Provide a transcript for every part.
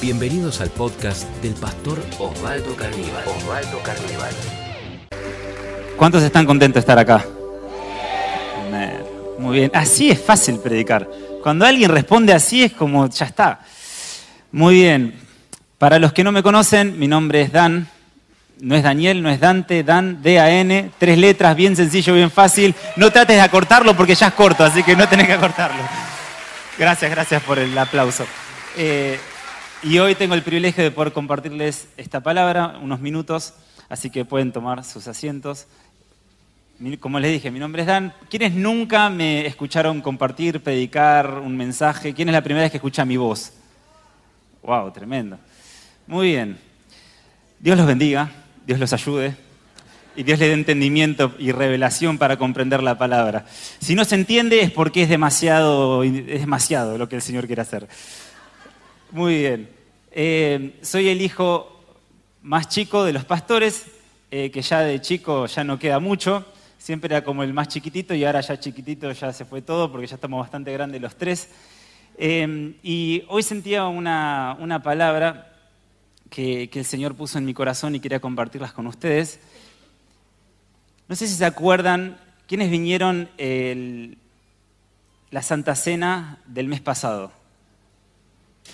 Bienvenidos al podcast del pastor Osvaldo Carnival. Osvaldo Carnival. ¿Cuántos están contentos de estar acá? Muy bien. Así es fácil predicar. Cuando alguien responde así es como, ya está. Muy bien. Para los que no me conocen, mi nombre es Dan. No es Daniel, no es Dante, Dan, D-A-N, tres letras, bien sencillo, bien fácil. No trates de acortarlo porque ya es corto, así que no tenés que acortarlo. Gracias, gracias por el aplauso. Eh, y hoy tengo el privilegio de poder compartirles esta palabra, unos minutos, así que pueden tomar sus asientos. Como les dije, mi nombre es Dan. ¿Quiénes nunca me escucharon compartir, predicar un mensaje? ¿Quién es la primera vez que escucha mi voz? ¡Wow! Tremendo. Muy bien. Dios los bendiga, Dios los ayude y Dios le dé entendimiento y revelación para comprender la palabra. Si no se entiende es porque es demasiado, es demasiado lo que el Señor quiere hacer. Muy bien. Eh, soy el hijo más chico de los pastores, eh, que ya de chico ya no queda mucho. Siempre era como el más chiquitito y ahora ya chiquitito ya se fue todo porque ya estamos bastante grandes los tres. Eh, y hoy sentía una, una palabra que, que, el Señor puso en mi corazón y quería compartirlas con ustedes. No sé si se acuerdan, ¿quiénes vinieron el, la Santa Cena del mes pasado?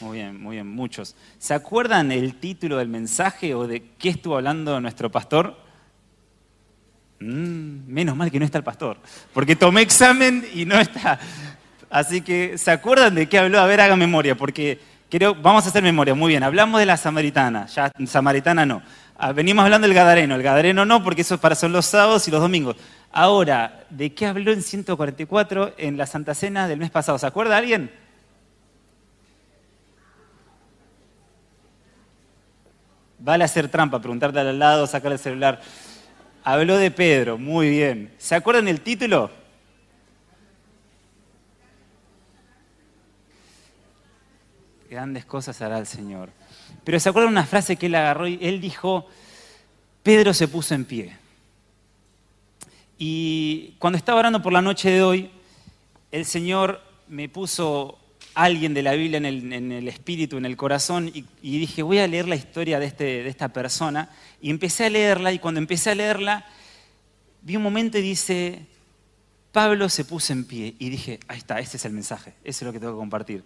Muy bien, muy bien, muchos. ¿Se acuerdan el título del mensaje o de qué estuvo hablando nuestro pastor? Mm, menos mal que no está el pastor, porque tomé examen y no está. Así que, ¿se acuerdan de qué habló? A ver, haga memoria, porque creo, vamos a hacer memoria. Muy bien, hablamos de la samaritana, ya samaritana no. Ah, venimos hablando del gadareno, el gadareno no, porque eso para son los sábados y los domingos. Ahora, ¿de qué habló en 144 en la Santa Cena del mes pasado? ¿Se acuerda alguien? Vale hacer trampa, preguntarte al lado, sacar el celular. Habló de Pedro, muy bien. ¿Se acuerdan el título? Grandes cosas hará el Señor. Pero ¿se acuerdan una frase que él agarró y él dijo, Pedro se puso en pie? Y cuando estaba orando por la noche de hoy, el Señor me puso alguien de la Biblia en el, espíritu, en el corazón, y, dije, voy a leer la historia de, este, de esta persona. Y empecé a leerla, y cuando empecé a leerla, vi un momento y dice, Pablo se puso en pie. Y dije, ahí está, ese es el mensaje, ese es lo que tengo que compartir.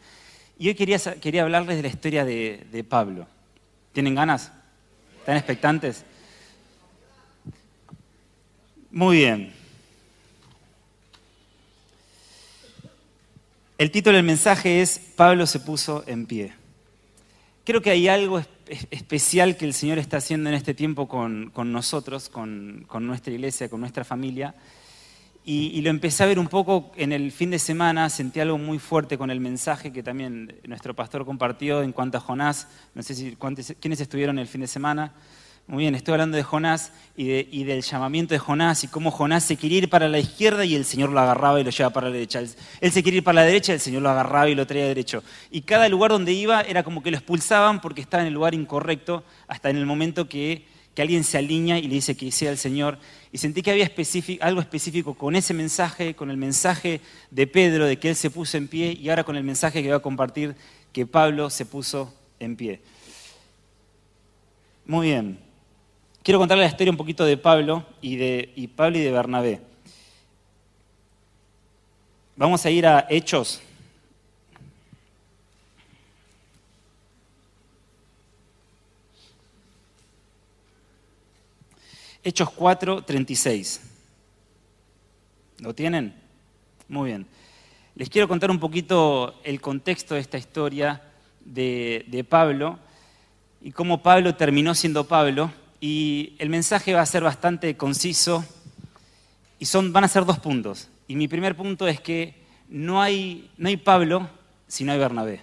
Y hoy quería, quería hablarles de la historia de, de Pablo. ¿Tienen ganas? ¿Están expectantes? Muy bien. El título del mensaje es Pablo se puso en pie. Creo que hay algo especial que el Señor está haciendo en este tiempo con, nosotros, con, nuestra iglesia, con nuestra familia. Y, lo empecé a ver un poco en el fin de semana, sentí algo muy fuerte con el mensaje que también nuestro pastor compartió en cuanto a Jonás. No sé si quiénes estuvieron el fin de semana. Muy bien, estoy hablando de Jonás y, del llamamiento de Jonás y cómo Jonás se quería ir para la izquierda y el Señor lo agarraba y lo llevaba para la derecha. Él se quería ir para la derecha y el Señor lo agarraba y lo traía derecho. Y cada lugar donde iba era como que lo expulsaban porque estaba en el lugar incorrecto hasta en el momento que, alguien se alinea y le dice que sea el Señor. Y sentí que había algo específico con ese mensaje, con el mensaje de Pedro de que él se puso en pie y ahora con el mensaje que voy a compartir que Pablo se puso en pie. Muy bien. Quiero contarle la historia un poquito de Pablo y de, Pablo y de Bernabé. Vamos a ir a Hechos. Hechos 4, 36. ¿Lo tienen? Muy bien. Les quiero contar un poquito el contexto de esta historia de, de Pablo y cómo Pablo terminó siendo Pablo y el mensaje va a ser bastante conciso y son, van a ser dos puntos. Y mi primer punto es que no hay, no hay Pablo si no hay Bernabé.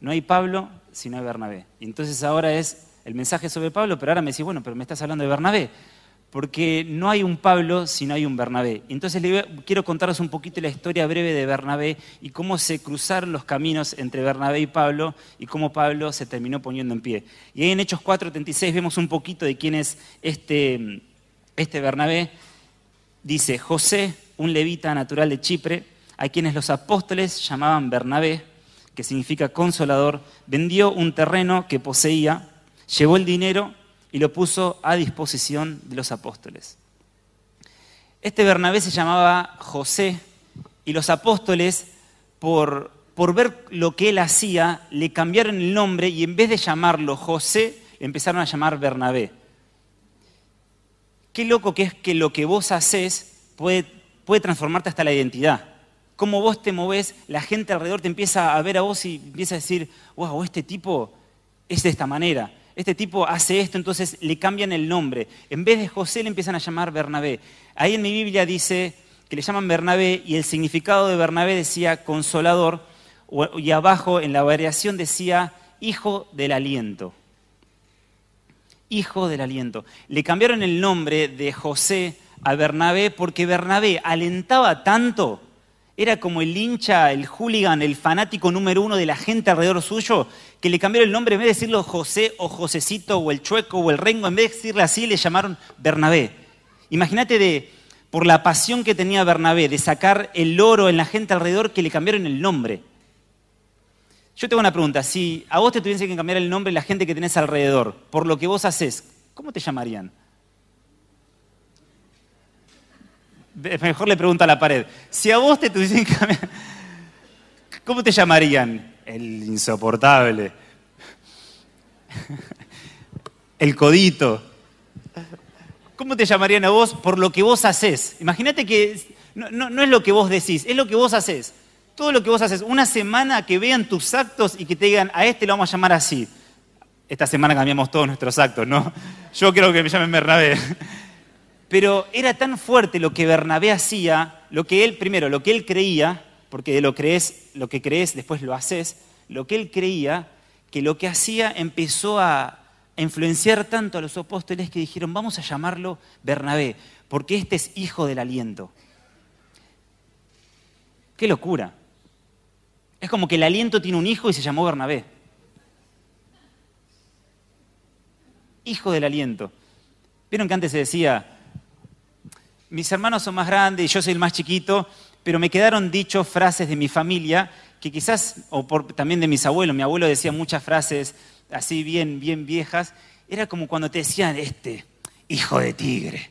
No hay Pablo si no hay Bernabé. Y entonces ahora es el mensaje sobre Pablo, pero ahora me decís, bueno, pero me estás hablando de Bernabé porque no hay un Pablo si no hay un Bernabé. Entonces quiero contaros un poquito la historia breve de Bernabé y cómo se cruzaron los caminos entre Bernabé y Pablo y cómo Pablo se terminó poniendo en pie. Y ahí en Hechos 4:36 vemos un poquito de quién es este, este Bernabé. Dice, José, un levita natural de Chipre, a quienes los apóstoles llamaban Bernabé, que significa consolador, vendió un terreno que poseía, llevó el dinero y lo puso a disposición de los apóstoles. Este Bernabé se llamaba José y los apóstoles, por, por ver lo que él hacía, le cambiaron el nombre y en vez de llamarlo José, empezaron a llamar Bernabé. Qué loco que es que lo que vos haces puede, puede transformarte hasta la identidad. Cómo vos te movés, la gente alrededor te empieza a ver a vos y empieza a decir, wow, este tipo es de esta manera este tipo hace esto, entonces le cambian el nombre. En vez de José le empiezan a llamar Bernabé. Ahí en mi Biblia dice que le llaman Bernabé y el significado de Bernabé decía consolador y abajo en la variación decía hijo del aliento. Hijo del aliento. Le cambiaron el nombre de José a Bernabé porque Bernabé alentaba tanto era como el hincha, el hooligan, el fanático número uno de la gente alrededor suyo, que le cambiaron el nombre, en vez de decirlo José o Josecito o el Chueco o el Rengo, en vez de decirle así, le llamaron Bernabé. Imagínate de, por la pasión que tenía Bernabé de sacar el oro en la gente alrededor, que le cambiaron el nombre. Yo tengo una pregunta, si a vos te tuviese que cambiar el nombre la gente que tenés alrededor, por lo que vos haces, ¿cómo te llamarían? Mejor le pregunto a la pared. Si a vos te tuviesen que cambiar, ¿cómo te llamarían? El insoportable. El codito. ¿Cómo te llamarían a vos por lo que vos haces? Imagínate que no, es lo que vos decís, es lo que vos haces. Todo lo que vos haces. Una semana que vean tus actos y que te digan, a este lo vamos a llamar así. Esta semana cambiamos todos nuestros actos, ¿no? Yo creo que me llamen Bernabé. Pero era tan fuerte lo que Bernabé hacía, lo que él, primero, lo que él creía, porque de lo, crees, lo que crees después lo haces, lo que él creía, que lo que hacía empezó a influenciar tanto a los apóstoles que dijeron, vamos a llamarlo Bernabé, porque este es hijo del aliento. Qué locura. Es como que el aliento tiene un hijo y se llamó Bernabé. Hijo del aliento. ¿Vieron que antes se decía, mis hermanos son más grandes y yo soy el más chiquito, pero me quedaron dichos frases de mi familia que quizás, o también de mis abuelos, mi abuelo decía muchas frases así bien, bien viejas, era como cuando te decían, este, hijo de tigre,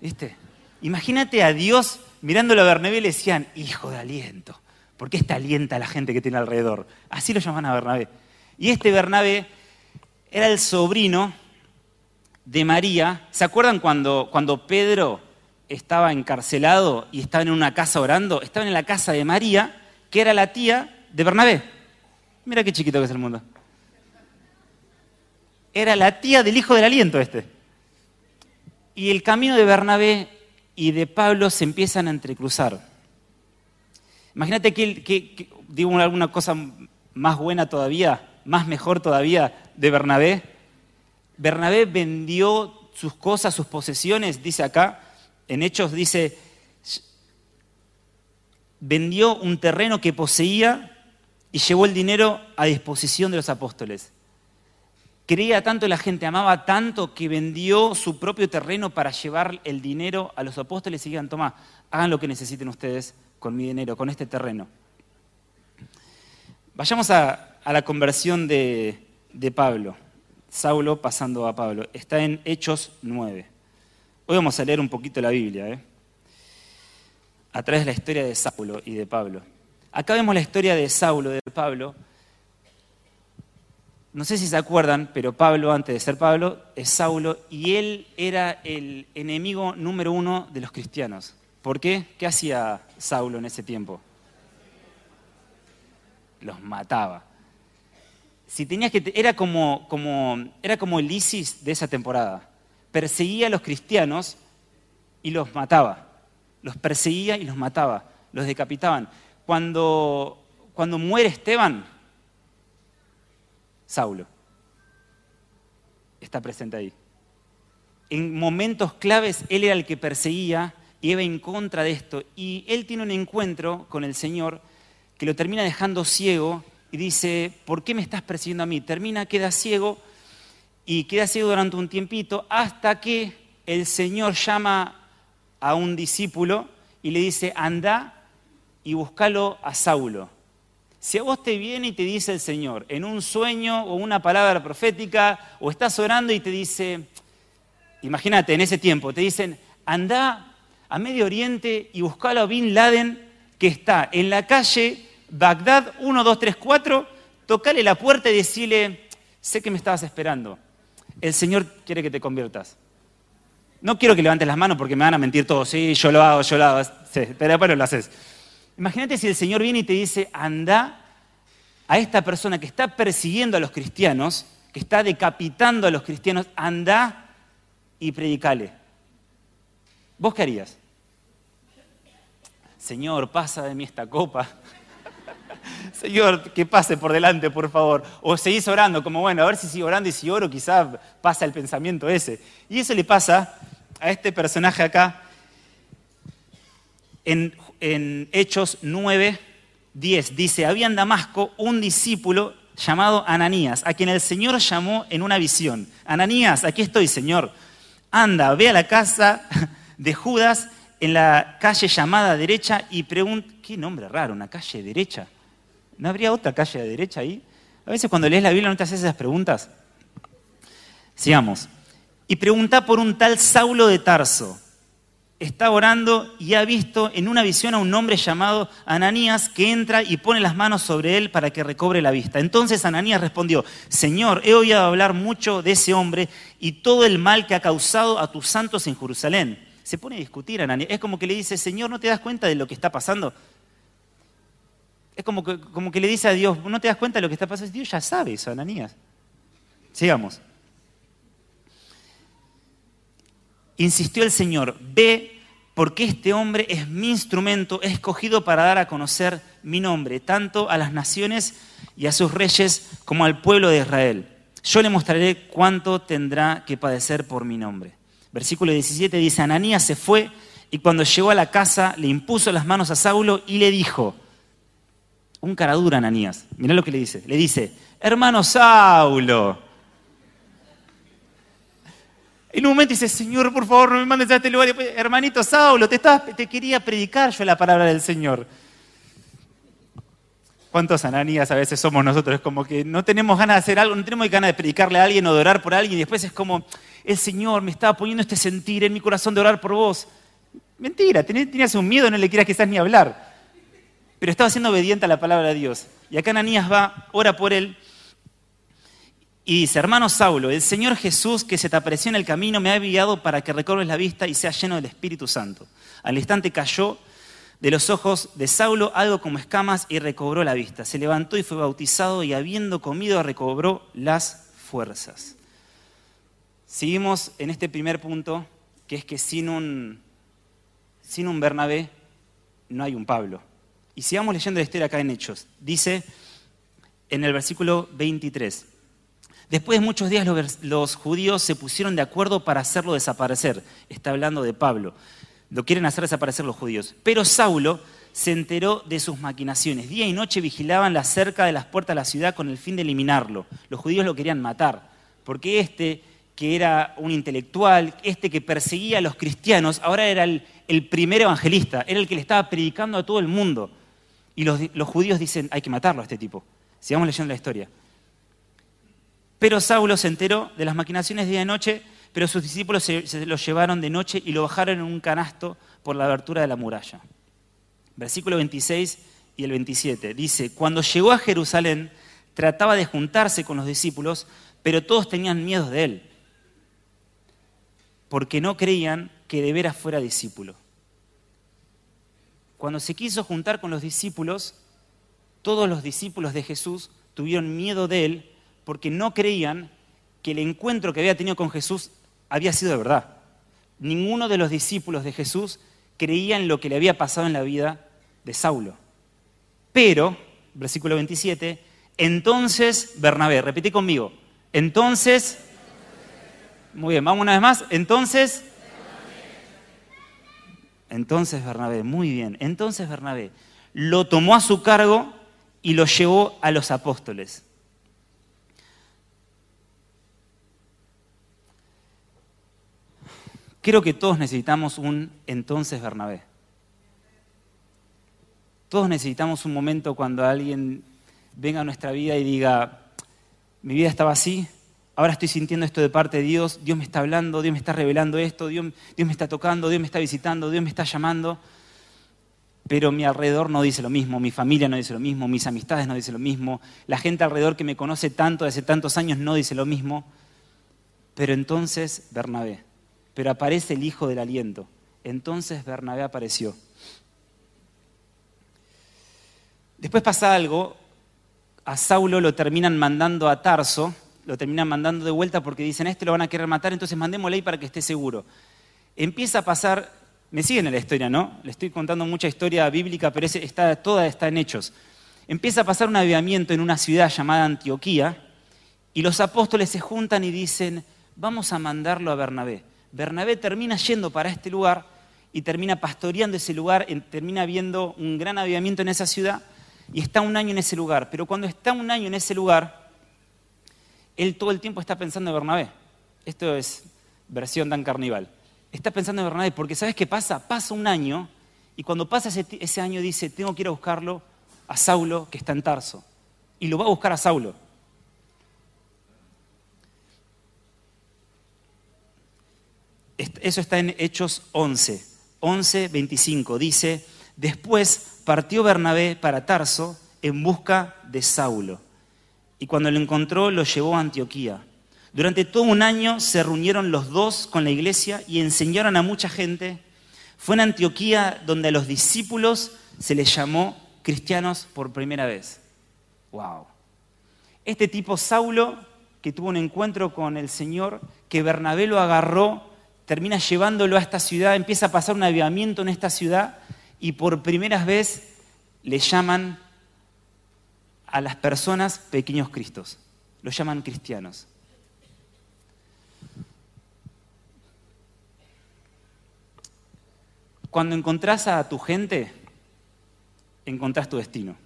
¿viste? Imagínate a Dios mirándolo a Bernabé le decían, hijo de aliento, porque este alienta a la gente que tiene alrededor. Así lo llaman a Bernabé. Y este Bernabé era el sobrino de María. ¿Se acuerdan cuando, cuando Pedro estaba encarcelado y estaba en una casa orando, estaba en la casa de María, que era la tía de Bernabé. Mira qué chiquito que es el mundo. Era la tía del hijo del aliento este. Y el camino de Bernabé y de Pablo se empiezan a entrecruzar. Imagínate que, digo alguna cosa más buena todavía, más mejor todavía de Bernabé. Bernabé vendió sus cosas, sus posesiones, dice acá, en Hechos dice, vendió un terreno que poseía y llevó el dinero a disposición de los apóstoles. Creía tanto la gente, amaba tanto que vendió su propio terreno para llevar el dinero a los apóstoles y digan, toma, hagan lo que necesiten ustedes con mi dinero, con este terreno. Vayamos a, la conversión de, de Pablo, Saulo pasando a Pablo. Está en Hechos 9. Hoy vamos a leer un poquito la Biblia, ¿eh? a través de la historia de Saulo y de Pablo. Acá vemos la historia de Saulo, de Pablo. No sé si se acuerdan, pero Pablo, antes de ser Pablo, es Saulo y él era el enemigo número uno de los cristianos. ¿Por qué? ¿Qué hacía Saulo en ese tiempo? Los mataba. Si tenías que, era, como, como, era como el ISIS de esa temporada perseguía a los cristianos y los mataba. Los perseguía y los mataba, los decapitaban. Cuando, cuando muere Esteban, Saulo está presente ahí. En momentos claves él era el que perseguía y iba en contra de esto. Y él tiene un encuentro con el Señor que lo termina dejando ciego y dice, ¿por qué me estás persiguiendo a mí? Termina, queda ciego y queda ciego durante un tiempito hasta que el Señor llama a un discípulo y le dice, anda y búscalo a Saulo. Si a vos te viene y te dice el Señor en un sueño o una palabra profética, o estás orando y te dice, imagínate en ese tiempo, te dicen, anda a Medio Oriente y buscalo a Bin Laden que está en la calle Bagdad 1234, tocale la puerta y decirle, sé que me estabas esperando, el Señor quiere que te conviertas. No quiero que levantes las manos porque me van a mentir todos, sí, yo lo hago, yo lo hago, sí, pero después lo haces. Imagínate si el Señor viene y te dice, anda a esta persona que está persiguiendo a los cristianos, que está decapitando a los cristianos, anda y predicale. ¿Vos qué harías? Señor, pasa de mí esta copa. Señor, que pase por delante, por favor. O seguís orando, como bueno, a ver si sigo orando y si oro, quizá pasa el pensamiento ese. Y eso le pasa a este personaje acá en en Hechos 9, 10. Dice, había en Damasco un discípulo llamado Ananías, a quien el Señor llamó en una visión. Ananías, aquí estoy, Señor. Anda, ve a la casa de Judas en la calle llamada derecha y pregunta, qué nombre raro, una calle derecha. ¿No habría otra calle de derecha ahí? A veces cuando lees la Biblia no te haces esas preguntas. Sigamos. Y pregunta por un tal Saulo de Tarso está orando y ha visto en una visión a un hombre llamado Ananías que entra y pone las manos sobre él para que recobre la vista. Entonces Ananías respondió, Señor, he oído hablar mucho de ese hombre y todo el mal que ha causado a tus santos en Jerusalén. Se pone a discutir Ananías. Es como que le dice, Señor, ¿no te das cuenta de lo que está pasando? Es como que, como que le dice a Dios, ¿no te das cuenta de lo que está pasando? Dios ya sabe eso, Ananías. Sigamos. Insistió el Señor, ve porque este hombre es mi instrumento escogido para dar a conocer mi nombre, tanto a las naciones y a sus reyes como al pueblo de Israel. Yo le mostraré cuánto tendrá que padecer por mi nombre. Versículo 17 dice, Ananías se fue y cuando llegó a la casa le impuso las manos a Saulo y le dijo, un caradura Ananías, mirá lo que le dice, le dice, hermano Saulo, en un momento dice, Señor, por favor, me mandes a este lugar. Hermanito Saulo, te, te quería predicar yo la palabra del Señor. ¿Cuántos ananías a veces somos nosotros? Es como que no tenemos ganas de hacer algo, no tenemos ganas de predicarle a alguien o de orar por alguien y después es como, el Señor me estaba poniendo este sentir en mi corazón de orar por vos. Mentira, tenías un miedo, no le quieras quizás ni hablar. Pero estaba siendo obediente a la palabra de Dios. Y acá Ananías va, ora por él y dice, hermano Saulo, el Señor Jesús que se te apareció en el camino me ha enviado para que recobres la vista y seas lleno del Espíritu Santo. Al instante cayó de los ojos de Saulo algo como escamas y recobró la vista. Se levantó y fue bautizado y habiendo comido recobró las fuerzas. Seguimos en este primer punto, que es que sin un, sin un Bernabé no hay un Pablo. Y sigamos leyendo la historia acá en Hechos. Dice en el versículo 23. Después de muchos días los, judíos se pusieron de acuerdo para hacerlo desaparecer. Está hablando de Pablo. Lo quieren hacer desaparecer los judíos. Pero Saulo se enteró de sus maquinaciones. Día y noche vigilaban la cerca de las puertas de la ciudad con el fin de eliminarlo. Los judíos lo querían matar, porque este, que era un intelectual, este que perseguía a los cristianos, ahora era el, primer evangelista, era el que le estaba predicando a todo el mundo. Y los, judíos dicen, hay que matarlo a este tipo. Sigamos leyendo la historia. Pero Saulo se enteró de las maquinaciones día y noche, pero sus discípulos se, lo llevaron de noche y lo bajaron en un canasto por la abertura de la muralla. Versículo 26 y el 27 dice, cuando llegó a Jerusalén, trataba de juntarse con los discípulos, pero todos tenían miedo de él, porque no creían que de veras fuera discípulo. Cuando se quiso juntar con los discípulos, todos los discípulos de Jesús tuvieron miedo de él porque no creían que el encuentro que había tenido con Jesús había sido de verdad. Ninguno de los discípulos de Jesús creía en lo que le había pasado en la vida de Saulo. Pero, versículo 27, entonces Bernabé, repetí conmigo, entonces, muy bien, vamos una vez más, entonces, entonces Bernabé, muy bien, entonces Bernabé lo tomó a su cargo y lo llevó a los apóstoles. Creo que todos necesitamos un entonces Bernabé. Todos necesitamos un momento cuando alguien venga a nuestra vida y diga, mi vida estaba así, ahora estoy sintiendo esto de parte de Dios, Dios me está hablando, Dios me está revelando esto, Dios, Dios me está tocando, Dios me está visitando, Dios me está llamando, pero mi alrededor no dice lo mismo, mi familia no dice lo mismo, mis amistades no dicen lo mismo, la gente alrededor que me conoce tanto, hace tantos años, no dice lo mismo. Pero entonces Bernabé, pero aparece el hijo del aliento. Entonces Bernabé apareció. Después pasa algo, a Saulo lo terminan mandando a Tarso, lo terminan mandando de vuelta porque dicen, este lo van a querer matar, entonces mandémosle ahí para que esté seguro. Empieza a pasar, me siguen en la historia, ¿no? Le estoy contando mucha historia bíblica, pero está, toda está en hechos. Empieza a pasar un avivamiento en una ciudad llamada Antioquía y los apóstoles se juntan y dicen, vamos a mandarlo a Bernabé. Bernabé termina yendo para este lugar y termina pastoreando ese lugar, termina viendo un gran avivamiento en esa ciudad y está un año en ese lugar. Pero cuando está un año en ese lugar, él todo el tiempo está pensando en Bernabé. Esto es versión Dan Carnival. Está pensando en Bernabé porque ¿sabes qué pasa? Pasa un año y cuando pasa ese, ese año dice, tengo que ir a buscarlo a Saulo que está en Tarso. Y lo va a buscar a Saulo. Eso está en Hechos 11, 11, 25. Dice, después partió Bernabé para Tarso en busca de Saulo. Y cuando lo encontró, lo llevó a Antioquía. Durante todo un año se reunieron los dos con la iglesia y enseñaron a mucha gente. Fue en Antioquía donde a los discípulos se les llamó cristianos por primera vez. ¡Wow! Este tipo Saulo, que tuvo un encuentro con el Señor, que Bernabé lo agarró termina llevándolo a esta ciudad, empieza a pasar un avivamiento en esta ciudad y por primera vez le llaman a las personas pequeños cristos, los llaman cristianos. Cuando encontrás a tu gente, encontrás tu destino.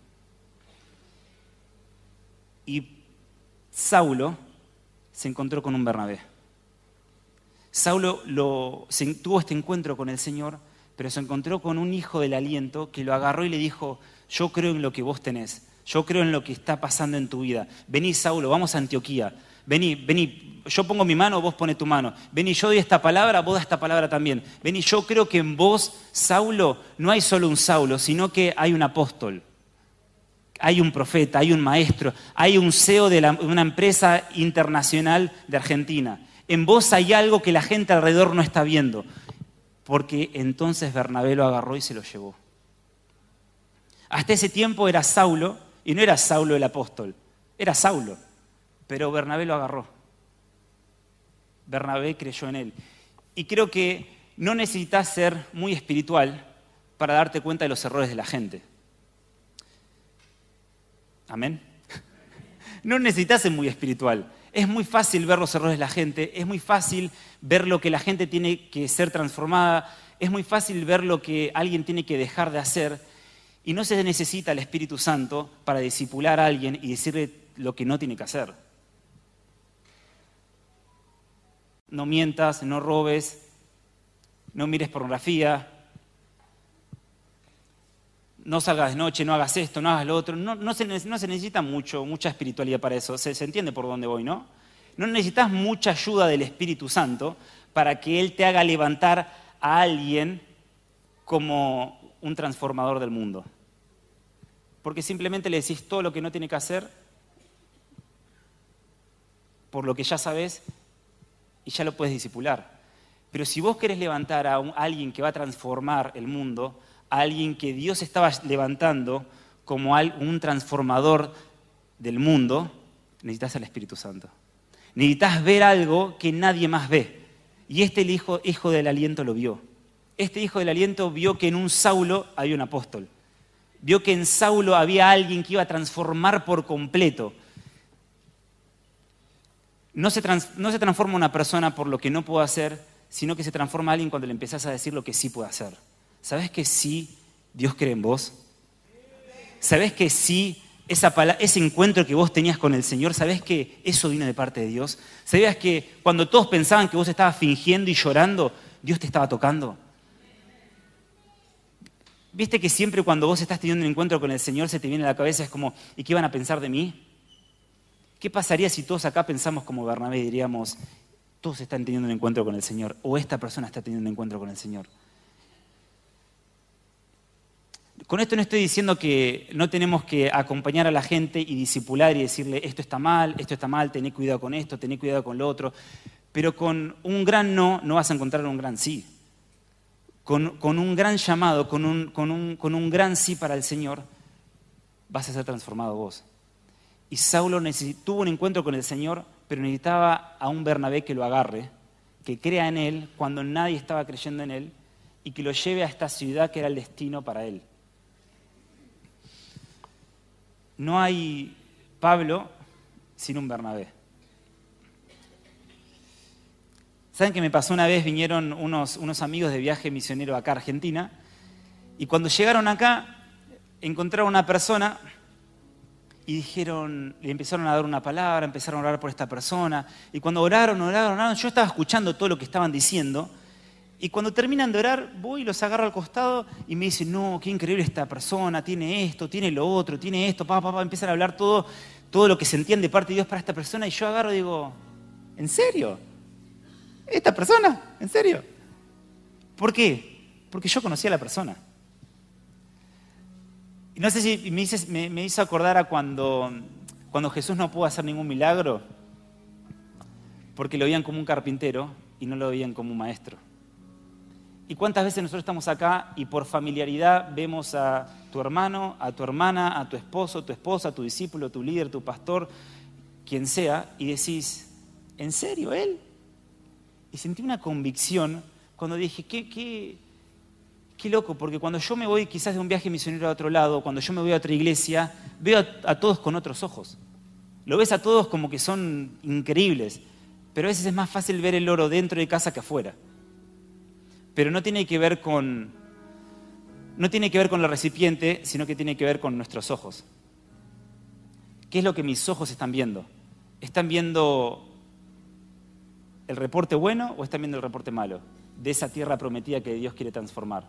Y Saulo se encontró con un Bernabé. Saulo tuvo este encuentro con el Señor, pero se encontró con un hijo del aliento que lo agarró y le dijo, yo creo en lo que vos tenés, yo creo en lo que está pasando en tu vida. Vení, Saulo, vamos a Antioquía. Vení, vení, yo pongo mi mano, vos pones tu mano. Vení, yo doy esta palabra, vos das esta palabra también. Vení, yo creo que en vos, Saulo, no hay solo un Saulo, sino que hay un apóstol. Hay un profeta, hay un maestro, hay un CEO de una empresa internacional de Argentina en vos hay algo que la gente alrededor no está viendo. Porque entonces Bernabé lo agarró y se lo llevó. Hasta ese tiempo era Saulo, y no era Saulo el apóstol, era Saulo, pero Bernabé lo agarró. Bernabé creyó en él. Y creo que no necesitas ser muy espiritual para darte cuenta de los errores de la gente. Amén. No necesitas ser muy espiritual es muy fácil ver los errores de la gente, es muy fácil ver lo que la gente tiene que ser transformada, es muy fácil ver lo que alguien tiene que dejar de hacer y no se necesita el Espíritu Santo para disipular a alguien y decirle lo que no tiene que hacer. No mientas, no robes, no mires pornografía, no salgas de noche, no hagas esto, no hagas lo otro. No, se, necesita mucho, mucha espiritualidad para eso. Se, se, entiende por dónde voy, ¿no? No necesitas mucha ayuda del Espíritu Santo para que Él te haga levantar a alguien como un transformador del mundo. Porque simplemente le decís todo lo que no tiene que hacer por lo que ya sabes y ya lo puedes disipular. Pero si vos querés levantar a, a alguien que va a transformar el mundo, a alguien que Dios estaba levantando como un transformador del mundo, necesitas al Espíritu Santo. Necesitas ver algo que nadie más ve. Y este hijo, hijo del aliento lo vio. Este hijo del aliento vio que en un Saulo había un apóstol. Vio que en Saulo había alguien que iba a transformar por completo. No se, no se transforma una persona por lo que no puede hacer, sino que se transforma alguien cuando le empiezas a decir lo que sí puede hacer. ¿Sabes que sí Dios cree en vos? ¿Sabes que sí esa ese encuentro que vos tenías con el Señor, ¿sabes que eso vino de parte de Dios? ¿Sabías que cuando todos pensaban que vos estabas fingiendo y llorando, Dios te estaba tocando? Viste que siempre cuando vos estás teniendo un encuentro con el Señor se te viene a la cabeza, es como, ¿y qué van a pensar de mí? ¿Qué pasaría si todos acá pensamos como Bernabé y diríamos, todos están teniendo un encuentro con el Señor o esta persona está teniendo un encuentro con el Señor? Con esto no estoy diciendo que no tenemos que acompañar a la gente y disipular y decirle esto está mal, esto está mal, tené cuidado con esto, tené cuidado con lo otro, pero con un gran no no vas a encontrar un gran sí con, un gran llamado, con un, con, un, gran sí para el Señor, vas a ser transformado vos. Y Saulo tuvo un encuentro con el Señor, pero necesitaba a un Bernabé que lo agarre, que crea en él cuando nadie estaba creyendo en él y que lo lleve a esta ciudad que era el destino para él. No hay Pablo sin un Bernabé. ¿Saben qué me pasó una vez? Vinieron unos, unos amigos de viaje misionero acá a Argentina y cuando llegaron acá encontraron una persona y dijeron, le empezaron a dar una palabra, empezaron a orar por esta persona. Y cuando oraron, oraron, oraron, yo estaba escuchando todo lo que estaban diciendo. Y cuando terminan de orar, voy y los agarro al costado y me dicen, no, qué increíble esta persona, tiene esto, tiene lo otro, tiene esto, papá, papá, empiezan a hablar todo, todo lo que se entiende de parte de Dios para esta persona. Y yo agarro y digo, ¿en serio? ¿Esta persona? ¿En serio? ¿Por qué? Porque yo conocía a la persona. Y no sé si me, hizo, acordar a cuando, cuando Jesús no pudo hacer ningún milagro, porque lo veían como un carpintero y no lo veían como un maestro. ¿Y cuántas veces nosotros estamos acá y por familiaridad vemos a tu hermano, a tu hermana, a tu esposo, tu esposa, tu discípulo, tu líder, tu pastor, quien sea, y decís, ¿en serio él? Y sentí una convicción cuando dije, qué, qué, qué loco, porque cuando yo me voy quizás de un viaje misionero a otro lado, cuando yo me voy a otra iglesia, veo a, todos con otros ojos. Lo ves a todos como que son increíbles, pero a veces es más fácil ver el oro dentro de casa que afuera. Pero no tiene que ver con, no tiene que ver con el recipiente, sino que tiene que ver con nuestros ojos. ¿Qué es lo que mis ojos están viendo? Están viendo el reporte bueno o están viendo el reporte malo de esa tierra prometida que Dios quiere transformar?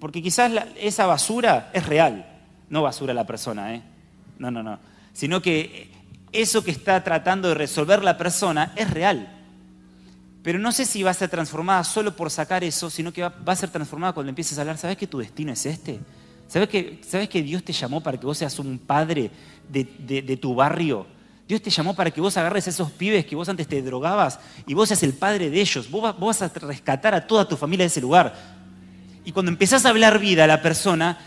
Porque quizás esa basura es real, no basura la persona, ¿eh? No, no, no. Sino que eso que está tratando de resolver la persona es real. Pero no sé si va a ser transformada solo por sacar eso, sino que va, a ser transformada cuando empieces a hablar, ¿sabes que tu destino es este? ¿Sabes que, ¿sabes que Dios te llamó para que vos seas un padre de tu barrio? Dios te llamó para que vos agarres a esos pibes que vos antes te drogabas y vos seas el padre de ellos. Vos, vas a rescatar a toda tu familia de ese lugar. Y cuando empezás a hablar vida a la persona,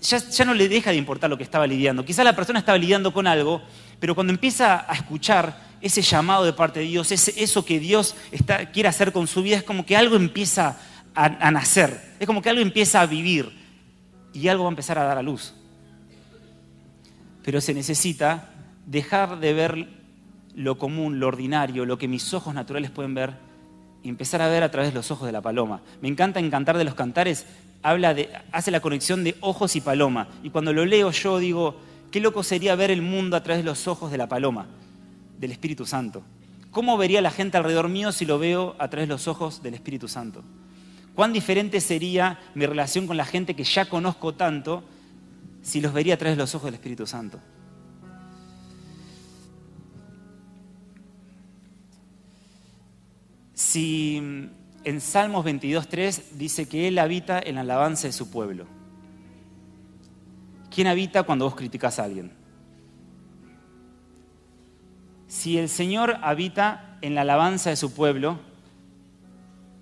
ya, no le deja de importar lo que estaba lidiando. Quizás la persona estaba lidiando con algo, pero cuando empieza a escuchar ese llamado de parte de Dios, eso que Dios quiere hacer con su vida, es como que algo empieza a, a nacer, es como que algo empieza a vivir y algo va a empezar a dar a luz. Pero se necesita dejar de ver lo común, lo ordinario, lo que mis ojos naturales pueden ver y empezar a ver a través de los ojos de la paloma. Me encanta en Cantar de los Cantares, habla de, hace la conexión de ojos y paloma. Y cuando lo leo yo digo, qué loco sería ver el mundo a través de los ojos de la paloma, del Espíritu Santo. ¿Cómo vería la gente alrededor mío si lo veo a través de los ojos del Espíritu Santo? ¿Cuán diferente sería mi relación con la gente que ya conozco tanto si los vería a través de los ojos del Espíritu Santo? Si en Salmos 22.3 dice que Él habita en la alabanza de su pueblo. ¿Quién habita cuando vos criticas a alguien? Si el Señor habita en la alabanza de su pueblo,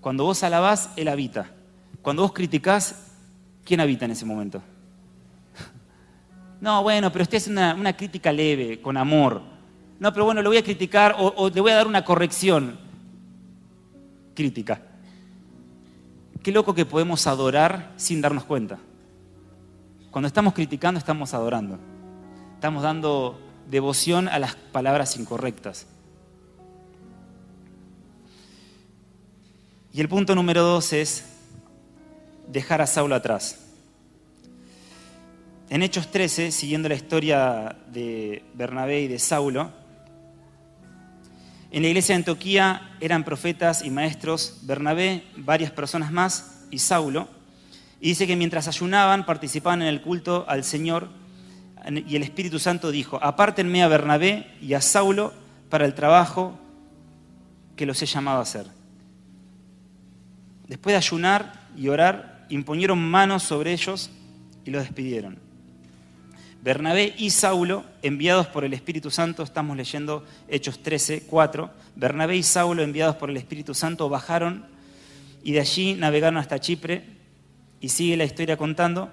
cuando vos alabás, Él habita. Cuando vos criticás, ¿quién habita en ese momento? No, bueno, pero usted es una, crítica leve, con amor. No, pero bueno, lo voy a criticar o le voy a dar una corrección crítica. Qué loco que podemos adorar sin darnos cuenta. Cuando estamos criticando, estamos adorando. Estamos dando devoción a las palabras incorrectas. Y el punto número dos es dejar a Saulo atrás. En Hechos 13, siguiendo la historia de Bernabé y de Saulo, en la iglesia de Antioquía eran profetas y maestros Bernabé, varias personas más y Saulo. Y dice que mientras ayunaban, participaban en el culto al Señor y el Espíritu Santo dijo, apártenme a Bernabé y a Saulo para el trabajo que los he llamado a hacer. Después de ayunar y orar, imponieron manos sobre ellos y los despidieron. Bernabé y Saulo, enviados por el Espíritu Santo, estamos leyendo Hechos 13, 4, Bernabé y Saulo, enviados por el Espíritu Santo, bajaron y de allí navegaron hasta Chipre y sigue la historia contando.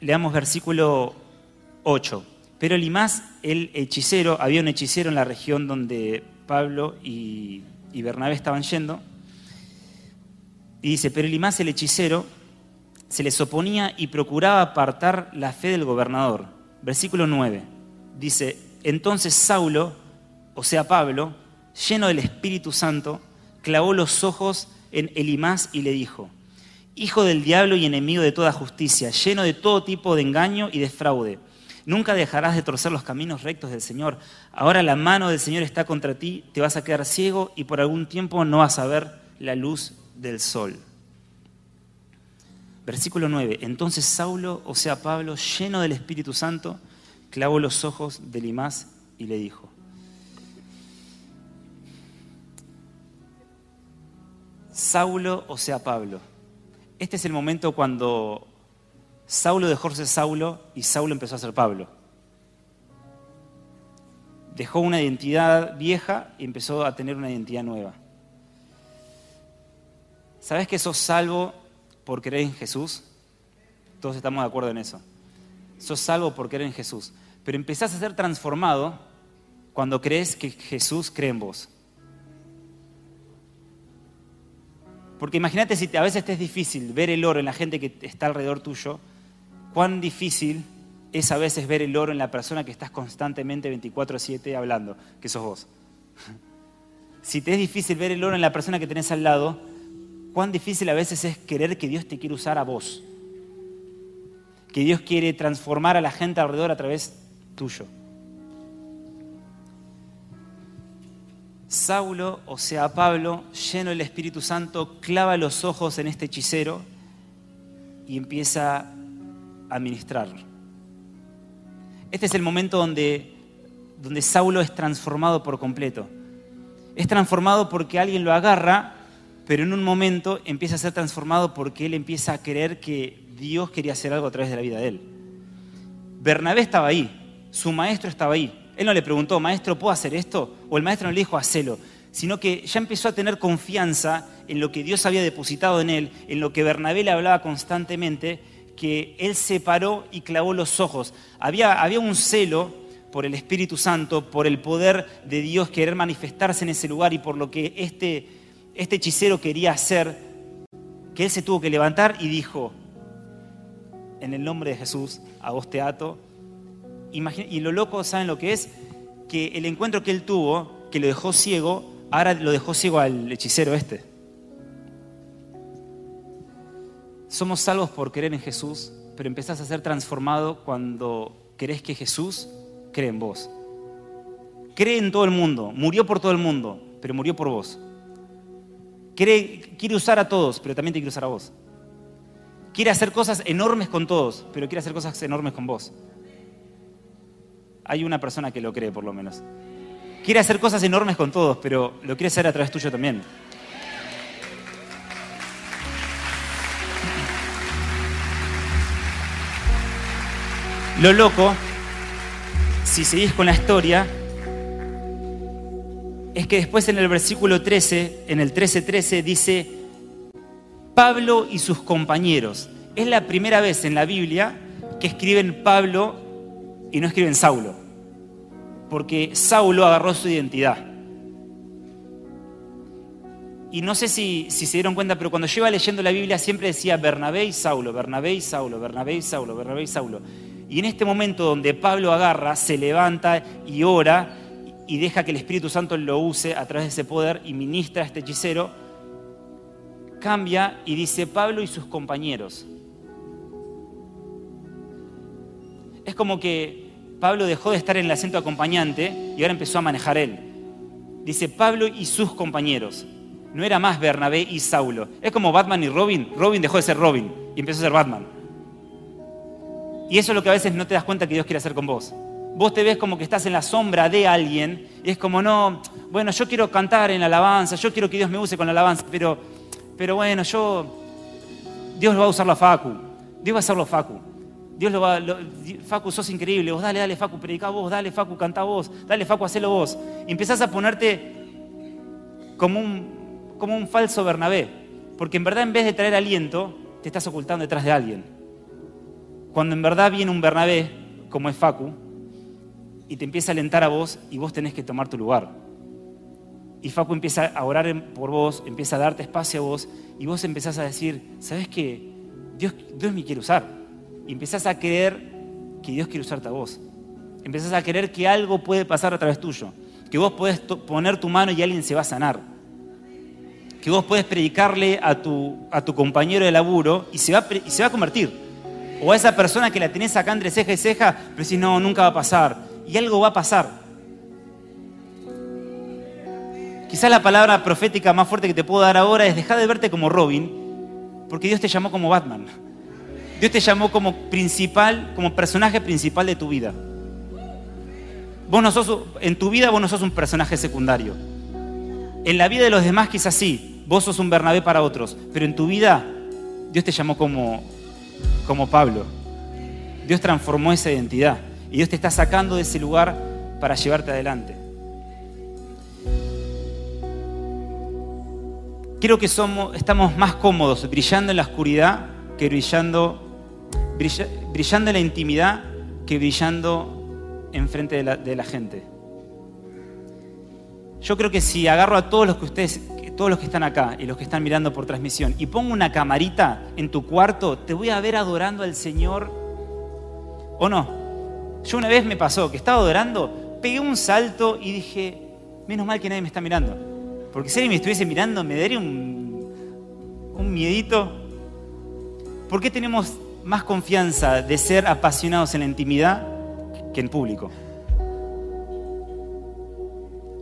Leamos versículo 8. Pero Limás, el hechicero, había un hechicero en la región donde Pablo y, y Bernabé estaban yendo. Y dice, pero Limás, el hechicero, se les oponía y procuraba apartar la fe del gobernador. Versículo 9. Dice, entonces Saulo, o sea Pablo, lleno del Espíritu Santo, clavó los ojos en Elimás y le dijo, Hijo del diablo y enemigo de toda justicia, lleno de todo tipo de engaño y de fraude. Nunca dejarás de torcer los caminos rectos del Señor. Ahora la mano del Señor está contra ti, te vas a quedar ciego y por algún tiempo no vas a ver la luz del sol. Versículo 9. Entonces Saulo, o sea Pablo, lleno del Espíritu Santo, clavó los ojos de Limás y le dijo, Saulo, o sea Pablo. Este es el momento cuando Saulo dejó de ser Saulo y Saulo empezó a ser Pablo. Dejó una identidad vieja y empezó a tener una identidad nueva. ¿Sabes que sos salvo por creer en Jesús? Todos estamos de acuerdo en eso. Sos salvo por creer en Jesús. Pero empezás a ser transformado cuando crees que Jesús cree en vos. Porque imagínate si a veces te es difícil ver el oro en la gente que está alrededor tuyo, cuán difícil es a veces ver el oro en la persona que estás constantemente 24/7 hablando, que sos vos. Si te es difícil ver el oro en la persona que tenés al lado, cuán difícil a veces es querer que Dios te quiere usar a vos. Que Dios quiere transformar a la gente alrededor a través tuyo. Saulo, o sea Pablo, lleno del Espíritu Santo, clava los ojos en este hechicero y empieza a ministrar. Este es el momento donde, donde Saulo es transformado por completo. Es transformado porque alguien lo agarra pero en un momento empieza a ser transformado porque él empieza a creer que Dios quería hacer algo a través de la vida de él. Bernabé estaba ahí, su maestro estaba ahí. Él no le preguntó, maestro, ¿puedo hacer esto? O el maestro no le dijo, hacelo, sino que ya empezó a tener confianza en lo que Dios había depositado en él, en lo que Bernabé le hablaba constantemente, que él se paró y clavó los ojos. Había, había un celo por el Espíritu Santo, por el poder de Dios querer manifestarse en ese lugar y por lo que este este hechicero quería hacer, que él se tuvo que levantar y dijo, en el nombre de Jesús, a vos te ato. Y lo loco, ¿saben lo que es? Que el encuentro que él tuvo, que lo dejó ciego, ahora lo dejó ciego al hechicero este. Somos salvos por creer en Jesús, pero empezás a ser transformado cuando crees que Jesús cree en vos. Cree en todo el mundo, murió por todo el mundo, pero murió por vos. Quiere, usar a todos, pero también te quiere usar a vos. Quiere hacer cosas enormes con todos, pero quiere hacer cosas enormes con vos. Hay una persona que lo cree, por lo menos. Quiere hacer cosas enormes con todos, pero lo quiere hacer a través tuyo también. Lo loco, si seguís con la historia, es que después en el versículo 13, en el 13:13 dice, Pablo y sus compañeros. Es la primera vez en la Biblia que escriben Pablo y no escriben Saulo, porque Saulo agarró su identidad. Y no sé si, si, se dieron cuenta, pero cuando yo iba leyendo la Biblia siempre decía Bernabé y Saulo, Bernabé y Saulo, Bernabé y Saulo, Bernabé y Saulo. Y en este momento donde Pablo agarra, se levanta y ora, y deja que el Espíritu Santo lo use a través de ese poder y ministra a este hechicero, cambia y dice Pablo y sus compañeros. Es como que Pablo dejó de estar en el acento acompañante y ahora empezó a manejar él. Dice Pablo y sus compañeros. no era más Bernabé y Saulo. Es como Batman y Robin. Robin dejó de ser Robin y empezó a ser Batman. Y eso es lo que a veces no te das cuenta que Dios quiere hacer con vos. Vos te ves como que estás en la sombra de alguien y es como, no, bueno, yo quiero cantar en la alabanza, yo quiero que Dios me use con la alabanza, pero, pero bueno, yo, Dios lo va a usar la Facu, Dios va a hacerlo Facu. Dios lo va, Facu, sos increíble, vos dale, dale, Facu, predica vos, dale, Facu, canta vos, dale, Facu, hacelo vos. Y empezás a ponerte como un, como un falso Bernabé, porque en verdad en vez de traer aliento, te estás ocultando detrás de alguien. Cuando en verdad viene un Bernabé, como es Facu, y te empieza a alentar a vos y vos tenés que tomar tu lugar. Y Facu empieza a orar por vos, empieza a darte espacio a vos, y vos empezás a decir, ¿sabes qué? Dios, Dios me quiere usar. Y empezás a creer que Dios quiere usarte a vos. Empezás a creer que algo puede pasar a través tuyo. Que vos podés poner tu mano y alguien se va a sanar. Que vos podés predicarle a tu, a tu compañero de laburo y se, va, y se va a convertir. O a esa persona que la tenés acá entre ceja y ceja, pero decís, no, nunca va a pasar. Y algo va a pasar. Quizás la palabra profética más fuerte que te puedo dar ahora es dejar de verte como Robin, porque Dios te llamó como Batman. Dios te llamó como principal, como personaje principal de tu vida. Vos no sos, en tu vida vos no sos un personaje secundario. En la vida de los demás quizás sí, vos sos un Bernabé para otros, pero en tu vida Dios te llamó como, como Pablo. Dios transformó esa identidad y Dios te está sacando de ese lugar para llevarte adelante. Creo que somos, estamos más cómodos brillando en la oscuridad que brillando brillando en la intimidad que brillando enfrente de la, de la gente. Yo creo que si agarro a todos los que ustedes, todos los que están acá y los que están mirando por transmisión y pongo una camarita en tu cuarto, te voy a ver adorando al Señor o no. Yo una vez me pasó que estaba adorando, pegué un salto y dije, menos mal que nadie me está mirando. Porque si alguien me estuviese mirando me daría un, un miedito. ¿Por qué tenemos más confianza de ser apasionados en la intimidad que en público.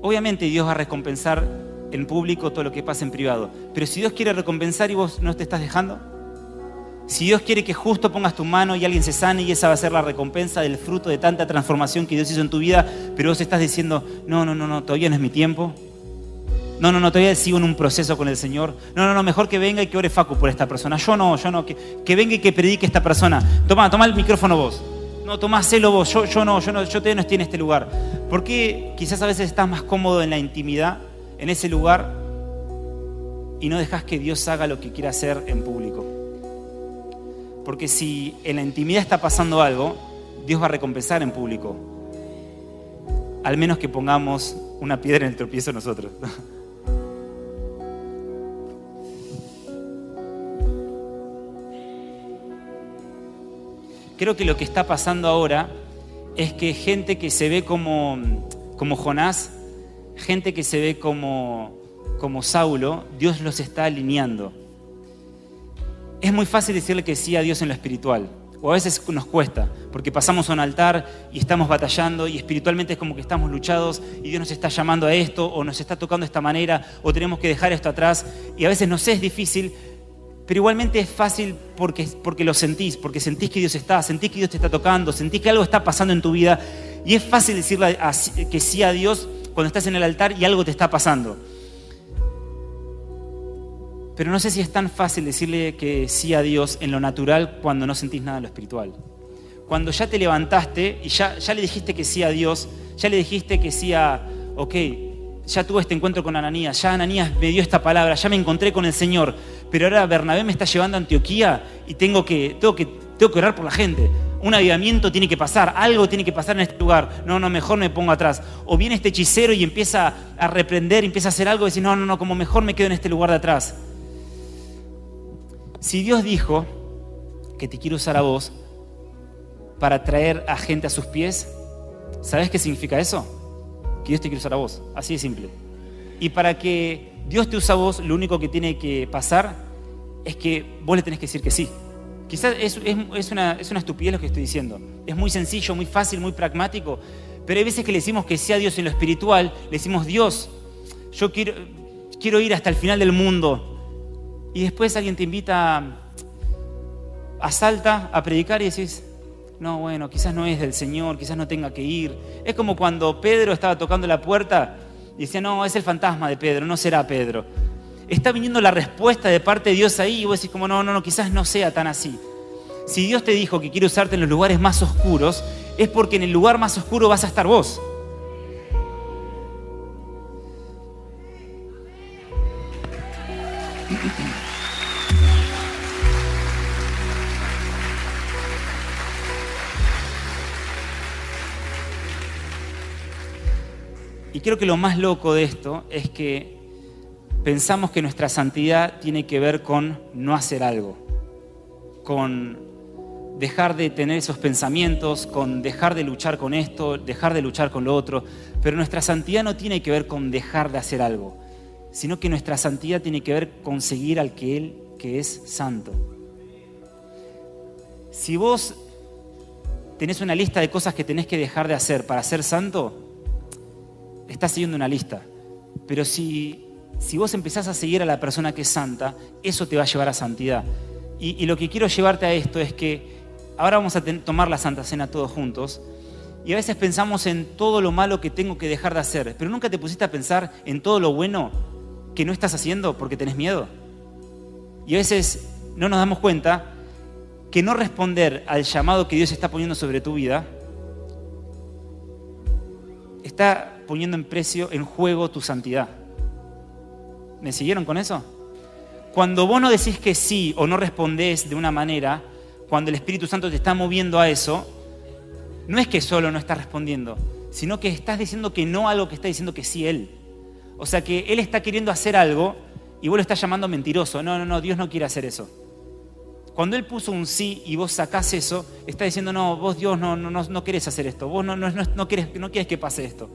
Obviamente Dios va a recompensar en público todo lo que pasa en privado, pero si Dios quiere recompensar y vos no te estás dejando, si Dios quiere que justo pongas tu mano y alguien se sane y esa va a ser la recompensa del fruto de tanta transformación que Dios hizo en tu vida, pero vos estás diciendo, no, no, no, no, todavía no es mi tiempo, no, no, no, todavía sigo en un proceso con el Señor. No, no, no, mejor que venga y que ore Facu por esta persona. Yo no, yo no, que, que venga y que predique esta persona. Toma, toma el micrófono vos. No, toma, celo vos. Yo, yo no, yo no, yo todavía no estoy en este lugar. ¿Por qué quizás a veces estás más cómodo en la intimidad, en ese lugar, y no dejas que Dios haga lo que quiera hacer en público? Porque si en la intimidad está pasando algo, Dios va a recompensar en público. Al menos que pongamos una piedra en el tropiezo nosotros. Creo que lo que está pasando ahora es que gente que se ve como, como Jonás, gente que se ve como, como Saulo, Dios los está alineando. Es muy fácil decirle que sí a Dios en lo espiritual, o a veces nos cuesta, porque pasamos a un altar y estamos batallando y espiritualmente es como que estamos luchados y Dios nos está llamando a esto, o nos está tocando de esta manera, o tenemos que dejar esto atrás, y a veces nos es difícil, pero igualmente es fácil porque, porque lo sentís, porque sentís que Dios está, sentís que Dios te está tocando, sentís que algo está pasando en tu vida. Y es fácil decirle que sí a Dios cuando estás en el altar y algo te está pasando. Pero no sé si es tan fácil decirle que sí a Dios en lo natural cuando no sentís nada en lo espiritual. Cuando ya te levantaste y ya, ya le dijiste que sí a Dios, ya le dijiste que sí a, ok, ya tuve este encuentro con Ananías, ya Ananías me dio esta palabra, ya me encontré con el Señor, pero ahora Bernabé me está llevando a Antioquía y tengo que, tengo que, tengo que orar por la gente. Un avivamiento tiene que pasar, algo tiene que pasar en este lugar. No, no, mejor me pongo atrás. O viene este hechicero y empieza a reprender, empieza a hacer algo y dice, no, no, no, como mejor me quedo en este lugar de atrás. Si Dios dijo que te quiere usar a vos para traer a gente a sus pies, ¿sabes qué significa eso? Que Dios te quiere usar a vos. Así de simple. Y para que Dios te usa a vos, lo único que tiene que pasar es que vos le tenés que decir que sí. Quizás es, una, es una estupidez lo que estoy diciendo. Es muy sencillo, muy fácil, muy pragmático. Pero hay veces que le decimos que sí a Dios en lo espiritual, le decimos, Dios, yo quiero, quiero ir hasta el final del mundo. Y después alguien te invita a Salta a predicar y decís, no, bueno, quizás no es del Señor, quizás no tenga que ir. Es como cuando Pedro estaba tocando la puerta y decía, no, es el fantasma de Pedro, no será Pedro. Está viniendo la respuesta de parte de Dios ahí y vos decís como, no, no, no, quizás no sea tan así. Si Dios te dijo que quiere usarte en los lugares más oscuros, es porque en el lugar más oscuro vas a estar vos. Creo que lo más loco de esto es que pensamos que nuestra santidad tiene que ver con no hacer algo, con dejar de tener esos pensamientos, con dejar de luchar con esto, dejar de luchar con lo otro. Pero nuestra santidad no tiene que ver con dejar de hacer algo, sino que nuestra santidad tiene que ver con seguir al que Él, que es santo. Si vos tenés una lista de cosas que tenés que dejar de hacer para ser santo, estás siguiendo una lista. Pero si, si vos empezás a seguir a la persona que es santa, eso te va a llevar a santidad. Y, y lo que quiero llevarte a esto es que ahora vamos a tomar la Santa Cena todos juntos. Y a veces pensamos en todo lo malo que tengo que dejar de hacer, pero nunca te pusiste a pensar en todo lo bueno que no estás haciendo porque tenés miedo. Y a veces no nos damos cuenta que no responder al llamado que Dios está poniendo sobre tu vida está poniendo en precio, en juego tu santidad. ¿Me siguieron con eso? Cuando vos no decís que sí o no respondés de una manera, cuando el Espíritu Santo te está moviendo a eso, no es que solo no estás respondiendo, sino que estás diciendo que no a algo que está diciendo que sí Él. O sea que Él está queriendo hacer algo y vos lo estás llamando mentiroso. No, no, no, Dios no quiere hacer eso. Cuando Él puso un sí y vos sacás eso, está diciendo, no, vos Dios no, no, no, querés hacer esto, vos no, no, no, querés, no quieres que pase esto.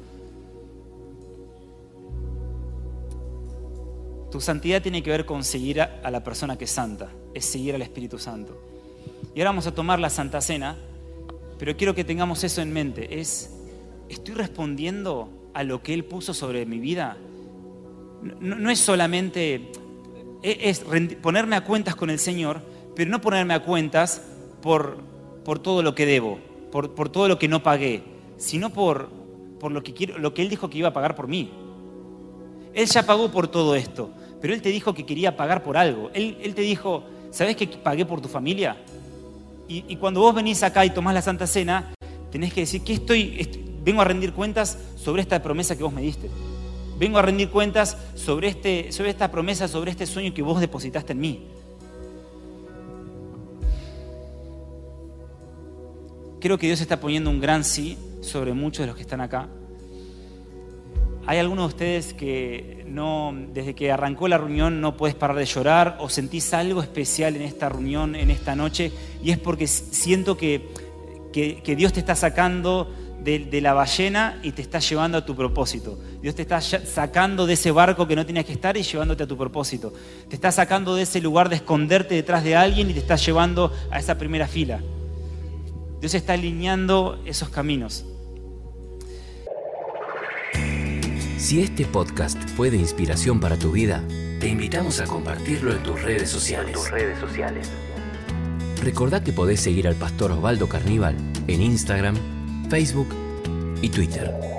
Tu santidad tiene que ver con seguir a, la persona que es santa, es seguir al Espíritu Santo. Y ahora vamos a tomar la Santa Cena, pero quiero que tengamos eso en mente. Es, ¿estoy respondiendo a lo que Él puso sobre mi vida? No, es solamente, e, ponerme a cuentas con el Señor, pero no ponerme a cuentas por, por todo lo que debo, por, por, todo lo que no pagué, sino por, por lo, que lo que Él dijo que iba a pagar por mí. Él ya pagó por todo esto pero Él te dijo que quería pagar por algo. Él, te dijo, ¿sabes que pagué por tu familia? Y, cuando vos venís acá y tomás la Santa Cena, tenés que decir, ¿qué estoy, vengo a rendir cuentas sobre esta promesa que vos me diste. Vengo a rendir cuentas sobre, este, sobre esta promesa, sobre este sueño que vos depositaste en mí. Creo que Dios está poniendo un gran sí sobre muchos de los que están acá. ¿Hay algunos de ustedes que no, desde que arrancó la reunión no puedes parar de llorar o sentís algo especial en esta reunión, en esta noche? Y es porque siento que, que, Dios te está sacando de, la ballena y te está llevando a tu propósito. Dios te está sacando de ese barco que no tenías que estar y llevándote a tu propósito. Te está sacando de ese lugar de esconderte detrás de alguien y te está llevando a esa primera fila. Dios está alineando esos caminos. Si este podcast fue de inspiración para tu vida, te invitamos a compartirlo en tus redes sociales. tus redes sociales. Recordá que podés seguir al pastor Osvaldo Carníbal en Instagram, Facebook y Twitter.